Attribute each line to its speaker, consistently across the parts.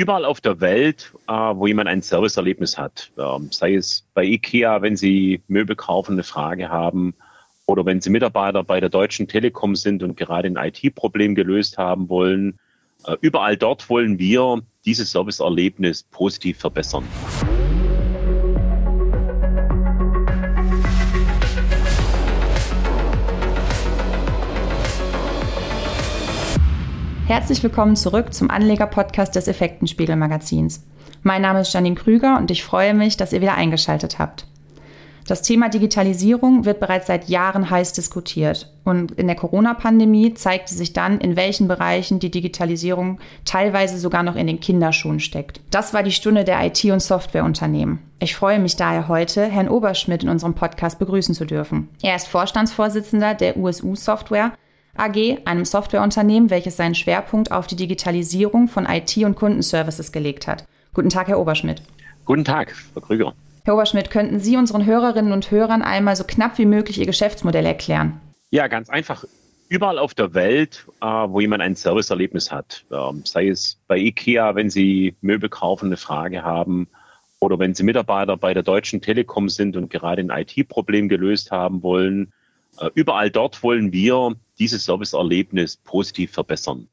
Speaker 1: überall auf der Welt, äh, wo jemand ein Serviceerlebnis hat, ähm, sei es bei IKEA, wenn Sie Möbel kaufen, eine Frage haben, oder wenn Sie Mitarbeiter bei der Deutschen Telekom sind und gerade ein IT-Problem gelöst haben wollen. Äh, überall dort wollen wir dieses Serviceerlebnis positiv verbessern.
Speaker 2: Herzlich willkommen zurück zum Anleger-Podcast des Effektenspiegel-Magazins. Mein Name ist Janine Krüger und ich freue mich, dass ihr wieder eingeschaltet habt. Das Thema Digitalisierung wird bereits seit Jahren heiß diskutiert. Und in der Corona-Pandemie zeigte sich dann, in welchen Bereichen die Digitalisierung teilweise sogar noch in den Kinderschuhen steckt. Das war die Stunde der IT- und Softwareunternehmen. Ich freue mich daher heute, Herrn Oberschmidt in unserem Podcast begrüßen zu dürfen. Er ist Vorstandsvorsitzender der USU Software AG, einem Softwareunternehmen, welches seinen Schwerpunkt auf die Digitalisierung von IT- und Kundenservices gelegt hat. Guten Tag, Herr Oberschmidt.
Speaker 1: Guten Tag, Frau Krüger.
Speaker 2: Herr Oberschmidt, könnten Sie unseren Hörerinnen und Hörern einmal so knapp wie möglich Ihr Geschäftsmodell erklären?
Speaker 1: Ja, ganz einfach. Überall auf der Welt, äh, wo jemand ein Serviceerlebnis hat, ähm, sei es bei IKEA, wenn Sie Möbel kaufen, eine Frage haben, oder wenn Sie Mitarbeiter bei der Deutschen Telekom sind und gerade ein IT-Problem gelöst haben wollen, äh, überall dort wollen wir dieses Serviceerlebnis positiv verbessern.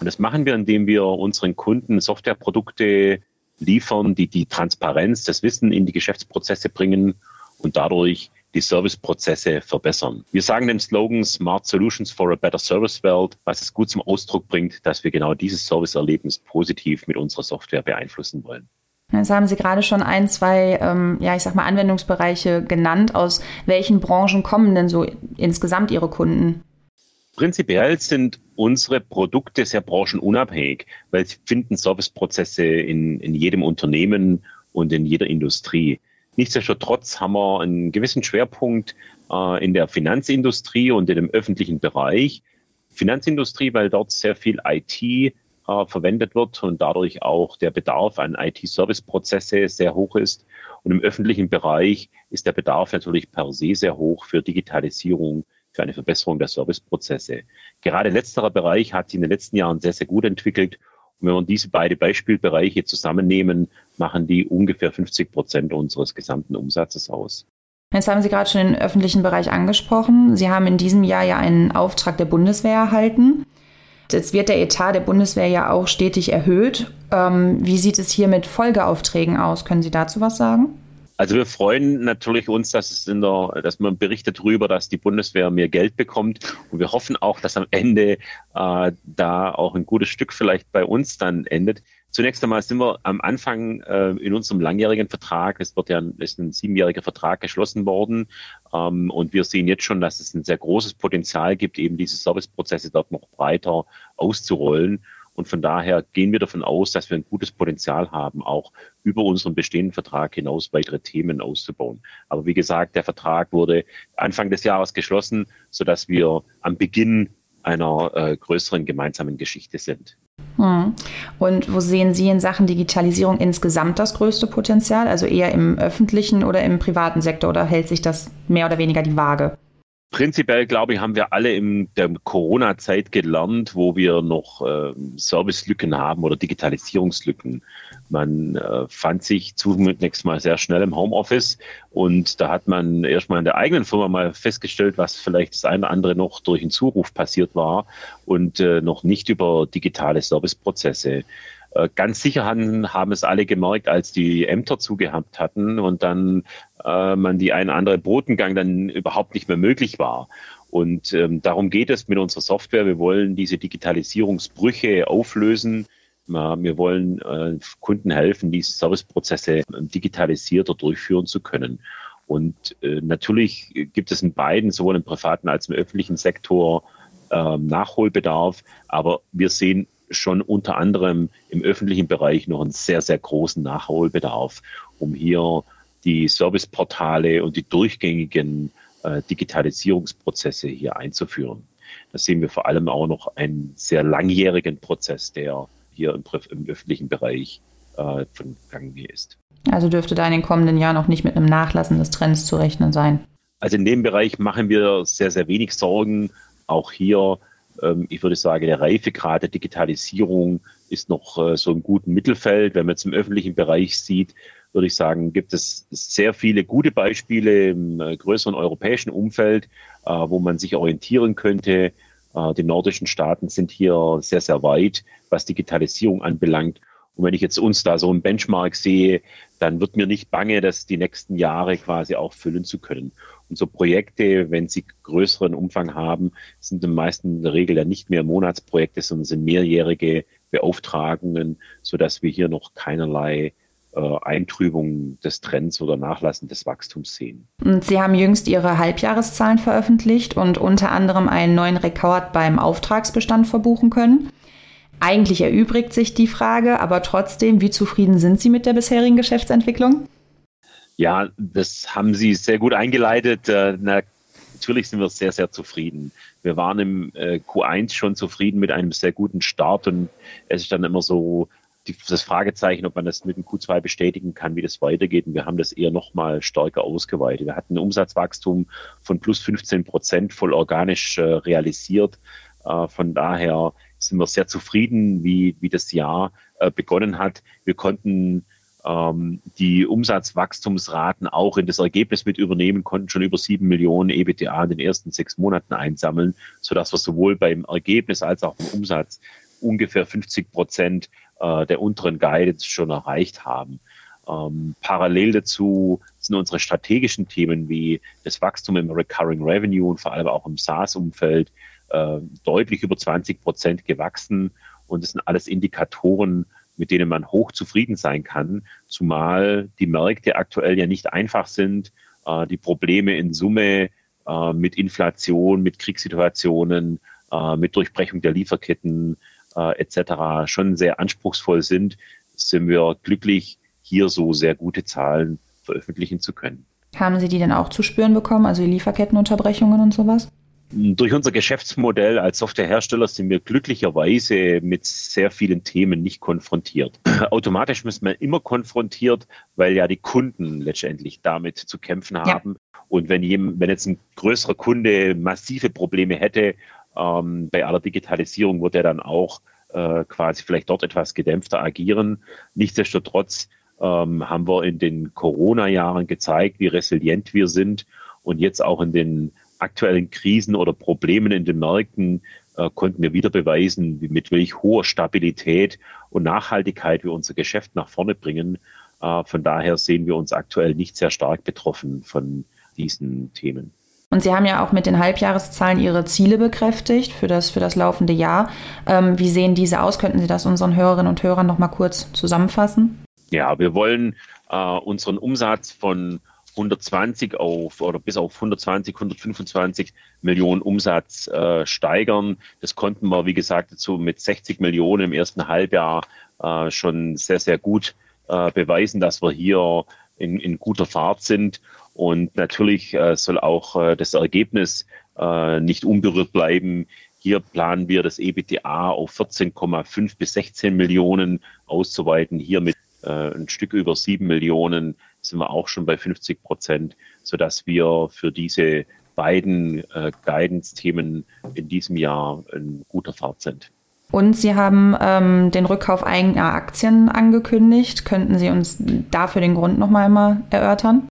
Speaker 1: Und das machen wir, indem wir unseren Kunden Softwareprodukte liefern, die die Transparenz, das Wissen in die Geschäftsprozesse bringen und dadurch die Serviceprozesse verbessern. Wir sagen dem Slogan Smart Solutions for a Better Service World, was es gut zum Ausdruck bringt, dass wir genau dieses Serviceerlebnis positiv mit unserer Software beeinflussen wollen.
Speaker 2: Jetzt haben Sie gerade schon ein, zwei, ähm, ja, ich sag mal, Anwendungsbereiche genannt. Aus welchen Branchen kommen denn so insgesamt Ihre Kunden?
Speaker 1: Prinzipiell sind unsere Produkte sehr branchenunabhängig, weil sie finden Serviceprozesse in, in jedem Unternehmen und in jeder Industrie. Nichtsdestotrotz haben wir einen gewissen Schwerpunkt äh, in der Finanzindustrie und in dem öffentlichen Bereich. Finanzindustrie, weil dort sehr viel IT äh, verwendet wird und dadurch auch der Bedarf an IT-Service-Prozesse sehr hoch ist. Und im öffentlichen Bereich ist der Bedarf natürlich per se sehr hoch für Digitalisierung, für eine Verbesserung der Serviceprozesse. Gerade letzterer Bereich hat sich in den letzten Jahren sehr, sehr gut entwickelt. Und wenn wir diese beiden Beispielbereiche zusammennehmen, machen die ungefähr 50 Prozent unseres gesamten Umsatzes aus.
Speaker 2: Jetzt haben Sie gerade schon den öffentlichen Bereich angesprochen. Sie haben in diesem Jahr ja einen Auftrag der Bundeswehr erhalten. Jetzt wird der Etat der Bundeswehr ja auch stetig erhöht. Ähm, wie sieht es hier mit Folgeaufträgen aus? Können Sie dazu was sagen?
Speaker 1: Also wir freuen natürlich uns, dass es in der, dass man berichtet darüber, dass die Bundeswehr mehr Geld bekommt. Und wir hoffen auch, dass am Ende äh, da auch ein gutes Stück vielleicht bei uns dann endet. Zunächst einmal sind wir am Anfang äh, in unserem langjährigen Vertrag, es wird ja ist ein siebenjähriger Vertrag geschlossen worden, ähm, und wir sehen jetzt schon, dass es ein sehr großes Potenzial gibt, eben diese Serviceprozesse dort noch weiter auszurollen. Und von daher gehen wir davon aus, dass wir ein gutes Potenzial haben, auch über unseren bestehenden Vertrag hinaus weitere Themen auszubauen. Aber wie gesagt, der Vertrag wurde Anfang des Jahres geschlossen, sodass wir am Beginn einer äh, größeren gemeinsamen Geschichte sind.
Speaker 2: Hm. Und wo sehen Sie in Sachen Digitalisierung insgesamt das größte Potenzial? Also eher im öffentlichen oder im privaten Sektor oder hält sich das mehr oder weniger die Waage?
Speaker 1: Prinzipiell, glaube ich, haben wir alle in der Corona-Zeit gelernt, wo wir noch äh, Servicelücken haben oder Digitalisierungslücken. Man äh, fand sich zunächst mal sehr schnell im Homeoffice und da hat man erstmal in der eigenen Firma mal festgestellt, was vielleicht das eine oder andere noch durch einen Zuruf passiert war und äh, noch nicht über digitale Serviceprozesse. Äh, ganz sicher haben, haben es alle gemerkt, als die Ämter zugehabt hatten und dann äh, man die ein oder andere Botengang dann überhaupt nicht mehr möglich war. Und ähm, darum geht es mit unserer Software. Wir wollen diese Digitalisierungsbrüche auflösen. Wir wollen äh, Kunden helfen, diese Serviceprozesse ähm, digitalisierter durchführen zu können. Und äh, natürlich gibt es in beiden, sowohl im privaten als im öffentlichen Sektor, äh, Nachholbedarf. Aber wir sehen schon unter anderem im öffentlichen Bereich noch einen sehr, sehr großen Nachholbedarf, um hier die Serviceportale und die durchgängigen äh, Digitalisierungsprozesse hier einzuführen. Da sehen wir vor allem auch noch einen sehr langjährigen Prozess, der hier im, im öffentlichen Bereich äh, von Gang ist.
Speaker 2: Also dürfte da in den kommenden Jahren auch nicht mit einem Nachlassen des Trends zu rechnen sein.
Speaker 1: Also in dem Bereich machen wir sehr, sehr wenig Sorgen. Auch hier ich würde sagen, der Reifegrad der Digitalisierung ist noch äh, so im guten Mittelfeld. Wenn man jetzt im öffentlichen Bereich sieht, würde ich sagen, gibt es sehr viele gute Beispiele im äh, größeren europäischen Umfeld, äh, wo man sich orientieren könnte. Die nordischen Staaten sind hier sehr, sehr weit, was Digitalisierung anbelangt. Und wenn ich jetzt uns da so ein Benchmark sehe, dann wird mir nicht bange, das die nächsten Jahre quasi auch füllen zu können. Und so Projekte, wenn sie größeren Umfang haben, sind in meisten in der Regel ja nicht mehr Monatsprojekte, sondern sind mehrjährige Beauftragungen, sodass wir hier noch keinerlei äh, Eintrübung des Trends oder Nachlassen des Wachstums sehen.
Speaker 2: Und Sie haben jüngst Ihre Halbjahreszahlen veröffentlicht und unter anderem einen neuen Rekord beim Auftragsbestand verbuchen können. Eigentlich erübrigt sich die Frage, aber trotzdem, wie zufrieden sind Sie mit der bisherigen Geschäftsentwicklung?
Speaker 1: Ja, das haben Sie sehr gut eingeleitet. Äh, na, natürlich sind wir sehr, sehr zufrieden. Wir waren im äh, Q1 schon zufrieden mit einem sehr guten Start und es ist dann immer so die, das Fragezeichen, ob man das mit dem Q2 bestätigen kann, wie das weitergeht. Und wir haben das eher noch mal stärker ausgeweitet. Wir hatten ein Umsatzwachstum von plus 15 Prozent voll organisch äh, realisiert. Äh, von daher sind wir sehr zufrieden, wie, wie das Jahr äh, begonnen hat. Wir konnten die Umsatzwachstumsraten auch in das Ergebnis mit übernehmen, konnten schon über sieben Millionen EBTA in den ersten sechs Monaten einsammeln, sodass wir sowohl beim Ergebnis als auch im Umsatz ungefähr 50 Prozent äh, der unteren Guidance schon erreicht haben. Ähm, parallel dazu sind unsere strategischen Themen wie das Wachstum im Recurring Revenue und vor allem auch im SaaS-Umfeld äh, deutlich über 20 Prozent gewachsen. Und das sind alles Indikatoren, mit denen man hoch zufrieden sein kann, zumal die Märkte aktuell ja nicht einfach sind, äh, die Probleme in Summe äh, mit Inflation, mit Kriegssituationen, äh, mit Durchbrechung der Lieferketten äh, etc. schon sehr anspruchsvoll sind, sind wir glücklich, hier so sehr gute Zahlen veröffentlichen zu können.
Speaker 2: Haben Sie die denn auch zu spüren bekommen, also Lieferkettenunterbrechungen und sowas?
Speaker 1: Durch unser Geschäftsmodell als Softwarehersteller sind wir glücklicherweise mit sehr vielen Themen nicht konfrontiert. Automatisch müssen wir immer konfrontiert, weil ja die Kunden letztendlich damit zu kämpfen haben. Ja. Und wenn, jem, wenn jetzt ein größerer Kunde massive Probleme hätte, ähm, bei aller Digitalisierung wird er dann auch äh, quasi vielleicht dort etwas gedämpfter agieren. Nichtsdestotrotz ähm, haben wir in den Corona-Jahren gezeigt, wie resilient wir sind und jetzt auch in den aktuellen Krisen oder Problemen in den Märkten äh, konnten wir wieder beweisen, wie, mit welch hoher Stabilität und Nachhaltigkeit wir unser Geschäft nach vorne bringen. Äh, von daher sehen wir uns aktuell nicht sehr stark betroffen von diesen Themen.
Speaker 2: Und Sie haben ja auch mit den Halbjahreszahlen Ihre Ziele bekräftigt für das, für das laufende Jahr. Ähm, wie sehen diese aus? Könnten Sie das unseren Hörerinnen und Hörern noch mal kurz zusammenfassen?
Speaker 1: Ja, wir wollen äh, unseren Umsatz von 120 auf oder bis auf 120, 125 Millionen Umsatz äh, steigern. Das konnten wir, wie gesagt, dazu mit 60 Millionen im ersten Halbjahr äh, schon sehr, sehr gut äh, beweisen, dass wir hier in, in guter Fahrt sind. Und natürlich äh, soll auch äh, das Ergebnis äh, nicht unberührt bleiben. Hier planen wir das EBTA auf 14,5 bis 16 Millionen auszuweiten. Hier mit äh, ein Stück über sieben Millionen sind wir auch schon bei 50 Prozent, sodass wir für diese beiden äh, Guidance-Themen in diesem Jahr in guter Fahrt sind.
Speaker 2: Und Sie haben ähm, den Rückkauf eigener Aktien angekündigt. Könnten Sie uns dafür den Grund noch mal erörtern?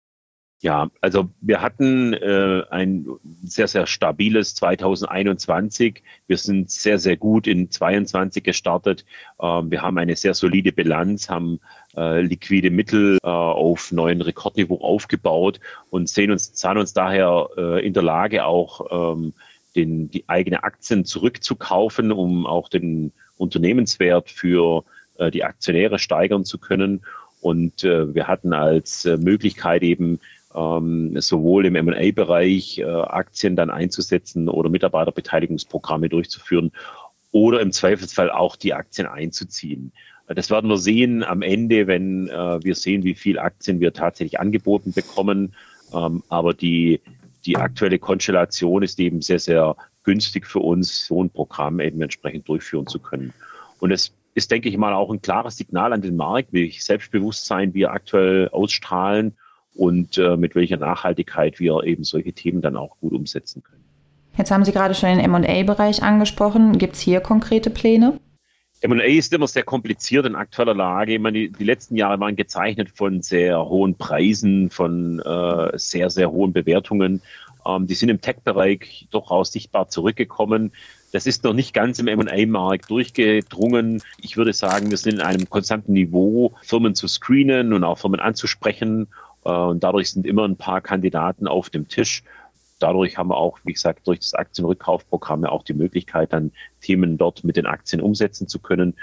Speaker 1: Ja, also wir hatten äh, ein sehr, sehr stabiles 2021. Wir sind sehr, sehr gut in 22 gestartet. Ähm, wir haben eine sehr solide Bilanz, haben äh, liquide Mittel äh, auf neuen Rekordniveau aufgebaut und sehen uns, sahen uns daher äh, in der Lage, auch ähm, den, die eigene Aktien zurückzukaufen, um auch den Unternehmenswert für äh, die Aktionäre steigern zu können. Und äh, wir hatten als äh, Möglichkeit eben ähm, sowohl im M&A-Bereich äh, Aktien dann einzusetzen oder Mitarbeiterbeteiligungsprogramme durchzuführen oder im Zweifelsfall auch die Aktien einzuziehen. Das werden wir sehen am Ende, wenn äh, wir sehen, wie viel Aktien wir tatsächlich angeboten bekommen. Ähm, aber die, die aktuelle Konstellation ist eben sehr, sehr günstig für uns, so ein Programm eben entsprechend durchführen zu können. Und es ist, denke ich mal, auch ein klares Signal an den Markt, welches Selbstbewusstsein wir aktuell ausstrahlen und äh, mit welcher Nachhaltigkeit wir eben solche Themen dann auch gut umsetzen können.
Speaker 2: Jetzt haben Sie gerade schon den MA-Bereich angesprochen. Gibt es hier konkrete Pläne?
Speaker 1: MA ist immer sehr kompliziert in aktueller Lage. Ich meine, die, die, letzten Jahre waren gezeichnet von sehr hohen Preisen, von äh, sehr, sehr hohen Bewertungen. Ähm, die sind im Tech-Bereich durchaus sichtbar zurückgekommen. Das ist noch nicht ganz im MA-Markt durchgedrungen. Ich würde sagen, wir sind in einem konstanten Niveau, Firmen zu screenen und auch Firmen anzusprechen. Äh, und dadurch sind immer ein paar Kandidaten auf dem Tisch dadurch haben wir auch, wie gesagt, durch das Aktienrückkaufprogramm ja auch die Möglichkeit, dann Themen dort mit den Aktien umsetzen zu können.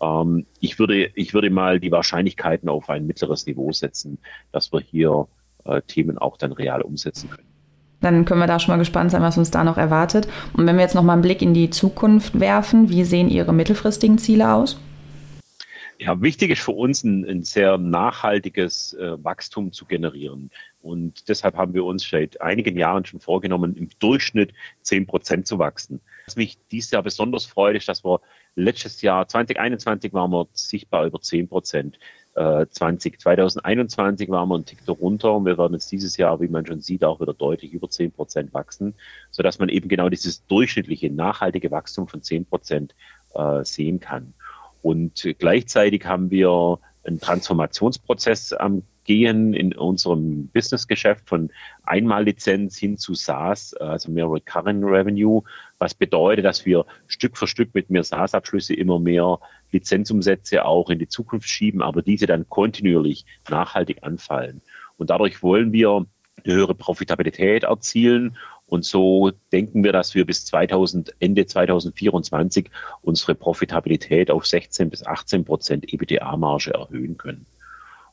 Speaker 1: Ähm, ich, würde, ich würde mal die Wahrscheinlichkeiten auf ein mittleres Niveau setzen, dass wir hier äh, Themen auch dann real umsetzen können.
Speaker 2: Dann können wir da schon mal gespannt sein, was uns da noch erwartet. Und wenn wir jetzt noch mal einen Blick in die Zukunft werfen, wie sehen Ihre mittelfristigen Ziele aus?
Speaker 1: Ja, wichtig ist für uns ein, ein sehr nachhaltiges äh, Wachstum zu generieren. Und deshalb haben wir uns seit einigen Jahren schon vorgenommen, im Durchschnitt zehn Prozent zu wachsen. Was mich dieses Jahr besonders freut, ist, dass wir letztes Jahr, 2021, waren wir sichtbar über zehn Prozent. Äh, 20, 2021 waren wir einen Tick darunter und wir werden jetzt dieses Jahr, wie man schon sieht, auch wieder deutlich über zehn Prozent wachsen, sodass man eben genau dieses durchschnittliche, nachhaltige Wachstum von zehn Prozent äh, sehen kann. Und gleichzeitig haben wir einen Transformationsprozess am Gehen in unserem Businessgeschäft von Einmallizenz hin zu SaaS, also mehr Recurring Revenue, was bedeutet, dass wir Stück für Stück mit mehr SaaS-Abschlüsse immer mehr Lizenzumsätze auch in die Zukunft schieben, aber diese dann kontinuierlich nachhaltig anfallen. Und dadurch wollen wir eine höhere Profitabilität erzielen und so denken wir, dass wir bis 2000, Ende 2024 unsere Profitabilität auf 16 bis 18 Prozent EBITDA-Marge erhöhen können.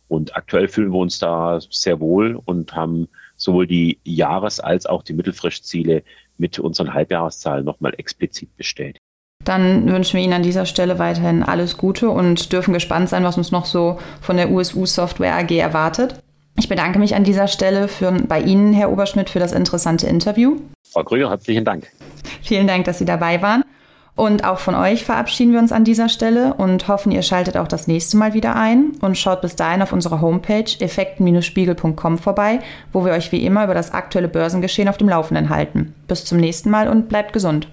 Speaker 1: Und aktuell fühlen wir uns da sehr wohl und haben sowohl die Jahres- als auch die Mittelfristziele mit unseren Halbjahreszahlen nochmal explizit bestätigt.
Speaker 2: Dann wünschen wir Ihnen an dieser Stelle weiterhin alles Gute und dürfen gespannt sein, was uns noch so von der USU Software AG erwartet. Ich bedanke mich an dieser Stelle für, bei Ihnen, Herr Oberschmidt, für das interessante Interview.
Speaker 1: Frau Krüger, herzlichen Dank.
Speaker 2: Vielen Dank, dass Sie dabei waren. Und auch von euch verabschieden wir uns an dieser Stelle und hoffen, ihr schaltet auch das nächste Mal wieder ein und schaut bis dahin auf unserer Homepage effekten-spiegel.com vorbei, wo wir euch wie immer über das aktuelle Börsengeschehen auf dem Laufenden halten. Bis zum nächsten Mal und bleibt gesund.